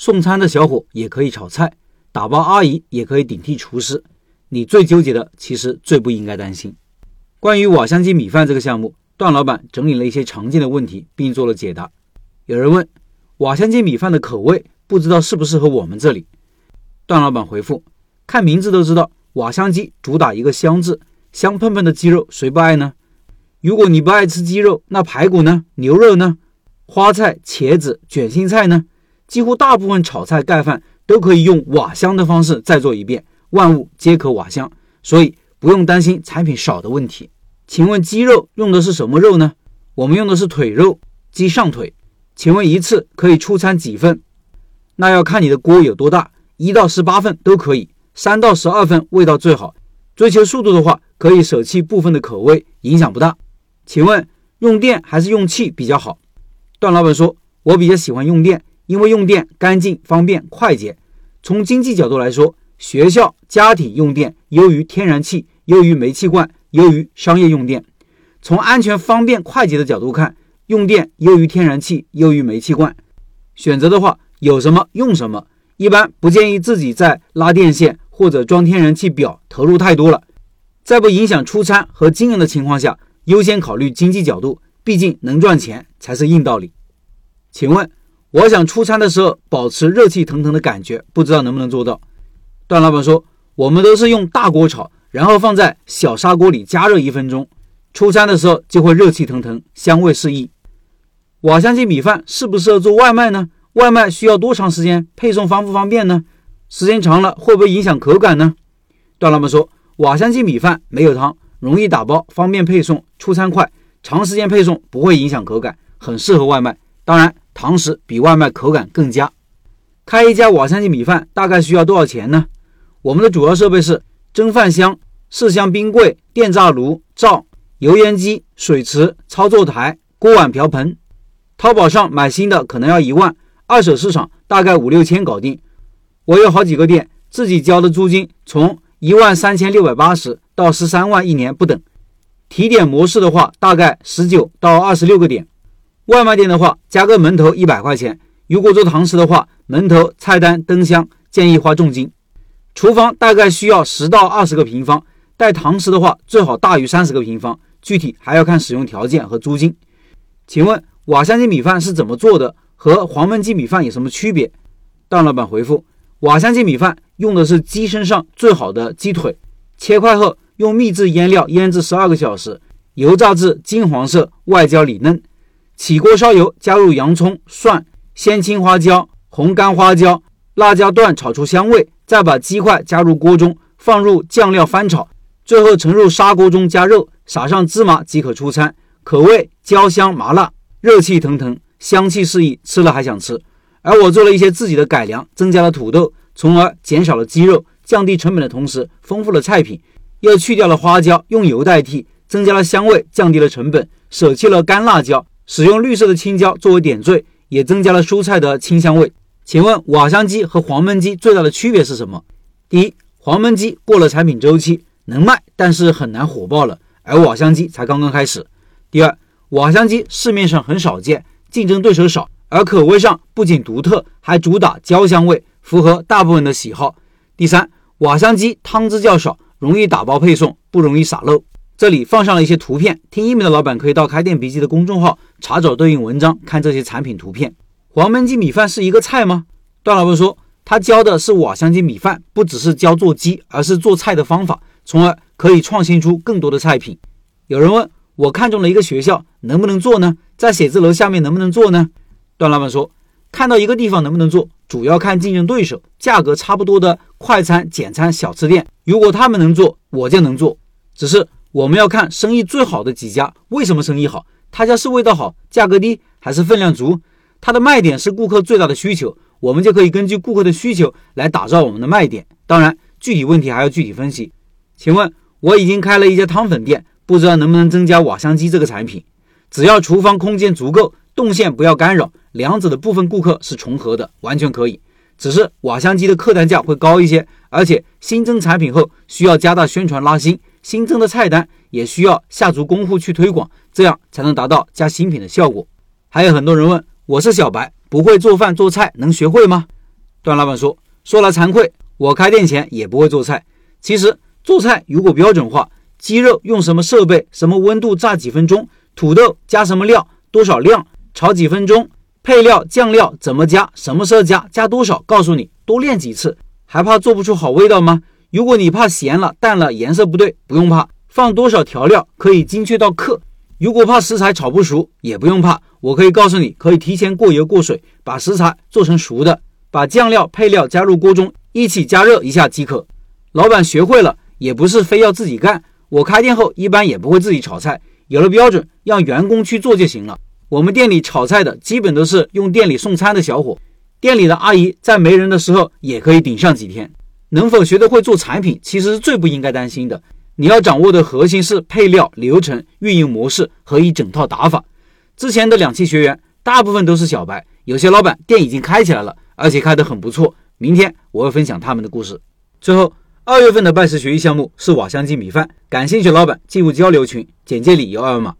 送餐的小伙也可以炒菜，打包阿姨也可以顶替厨师。你最纠结的，其实最不应该担心。关于瓦香鸡米饭这个项目，段老板整理了一些常见的问题，并做了解答。有人问，瓦香鸡米饭的口味不知道适不适合我们这里？段老板回复：看名字都知道，瓦香鸡主打一个香字，香喷喷的鸡肉谁不爱呢？如果你不爱吃鸡肉，那排骨呢？牛肉呢？花菜、茄子、卷心菜呢？几乎大部分炒菜盖饭都可以用瓦香的方式再做一遍。万物皆可瓦香，所以不用担心产品少的问题。请问鸡肉用的是什么肉呢？我们用的是腿肉，鸡上腿。请问一次可以出餐几份？那要看你的锅有多大，一到十八份都可以，三到十二份味道最好。追求速度的话，可以舍弃部分的口味，影响不大。请问用电还是用气比较好？段老板说：“我比较喜欢用电，因为用电干净、方便、快捷。从经济角度来说。”学校、家庭用电优于天然气，优于煤气罐，优于商业用电。从安全、方便、快捷的角度看，用电优于天然气，优于煤气罐。选择的话，有什么用什么。一般不建议自己在拉电线或者装天然气表投入太多了。在不影响出餐和经营的情况下，优先考虑经济角度，毕竟能赚钱才是硬道理。请问，我想出餐的时候保持热气腾腾的感觉，不知道能不能做到？段老板说：“我们都是用大锅炒，然后放在小砂锅里加热一分钟，出餐的时候就会热气腾腾，香味四溢。”瓦香鸡米饭适不适合做外卖呢？外卖需要多长时间？配送方不方便呢？时间长了会不会影响口感呢？段老板说：“瓦香鸡米饭没有汤，容易打包，方便配送，出餐快，长时间配送不会影响口感，很适合外卖。当然，堂食比外卖口感更佳。开一家瓦香鸡米饭大概需要多少钱呢？”我们的主要设备是蒸饭箱、四箱冰柜、电炸炉、灶、油烟机、水池、操作台、锅碗瓢盆。淘宝上买新的可能要一万，二手市场大概五六千搞定。我有好几个店，自己交的租金从一万三千六百八十到十三万一年不等。提点模式的话，大概十九到二十六个点。外卖店的话，加个门头一百块钱。如果做堂食的话，门头、菜单、灯箱建议花重金。厨房大概需要十到二十个平方，带堂食的话最好大于三十个平方，具体还要看使用条件和租金。请问瓦香鸡米饭是怎么做的？和黄焖鸡米饭有什么区别？段老板回复：瓦香鸡米饭用的是鸡身上最好的鸡腿，切块后用秘制腌料腌制十二个小时，油炸至金黄色，外焦里嫩。起锅烧油，加入洋葱、蒜、鲜青花椒、红干花椒、辣椒段，炒出香味。再把鸡块加入锅中，放入酱料翻炒，最后盛入砂锅中加肉，撒上芝麻即可出餐。口味焦香麻辣，热气腾腾，香气四溢，吃了还想吃。而我做了一些自己的改良，增加了土豆，从而减少了鸡肉，降低成本的同时，丰富了菜品，又去掉了花椒，用油代替，增加了香味，降低了成本，舍弃了干辣椒，使用绿色的青椒作为点缀，也增加了蔬菜的清香味。请问瓦香鸡和黄焖鸡最大的区别是什么？第一，黄焖鸡过了产品周期，能卖，但是很难火爆了，而瓦香鸡才刚刚开始。第二，瓦香鸡市面上很少见，竞争对手少，而口味上不仅独特，还主打焦香味，符合大部分的喜好。第三，瓦香鸡汤汁较少，容易打包配送，不容易洒漏。这里放上了一些图片，听音频的老板可以到开店笔记的公众号查找对应文章，看这些产品图片。黄焖鸡米饭是一个菜吗？段老板说，他教的是瓦香鸡米饭，不只是教做鸡，而是做菜的方法，从而可以创新出更多的菜品。有人问我看中了一个学校，能不能做呢？在写字楼下面能不能做呢？段老板说，看到一个地方能不能做，主要看竞争对手，价格差不多的快餐、简餐、小吃店，如果他们能做，我就能做。只是我们要看生意最好的几家，为什么生意好？他家是味道好，价格低，还是分量足？它的卖点是顾客最大的需求，我们就可以根据顾客的需求来打造我们的卖点。当然，具体问题还要具体分析。请问，我已经开了一家汤粉店，不知道能不能增加瓦香鸡这个产品？只要厨房空间足够，动线不要干扰，两者的部分顾客是重合的，完全可以。只是瓦香鸡的客单价会高一些，而且新增产品后需要加大宣传拉新，新增的菜单也需要下足功夫去推广，这样才能达到加新品的效果。还有很多人问。我是小白，不会做饭做菜，能学会吗？段老板说：“说来惭愧，我开店前也不会做菜。其实做菜如果标准化，鸡肉用什么设备、什么温度炸几分钟，土豆加什么料、多少量，炒几分钟，配料酱料怎么加，什么时候加，加多少，告诉你，多练几次，还怕做不出好味道吗？如果你怕咸了、淡了、颜色不对，不用怕，放多少调料可以精确到克。如果怕食材炒不熟，也不用怕，我可以告诉你，可以提前过油过水，把食材做成熟的，把酱料配料加入锅中，一起加热一下即可。老板学会了，也不是非要自己干。我开店后一般也不会自己炒菜，有了标准，让员工去做就行了。我们店里炒菜的基本都是用店里送餐的小伙，店里的阿姨在没人的时候也可以顶上几天。能否学得会做产品，其实是最不应该担心的。你要掌握的核心是配料、流程、运营模式和一整套打法。之前的两期学员大部分都是小白，有些老板店已经开起来了，而且开得很不错。明天我会分享他们的故事。最后。二月份的拜师学艺项目是瓦香鸡米饭，感兴趣老板进入交流群，简介里有二维码。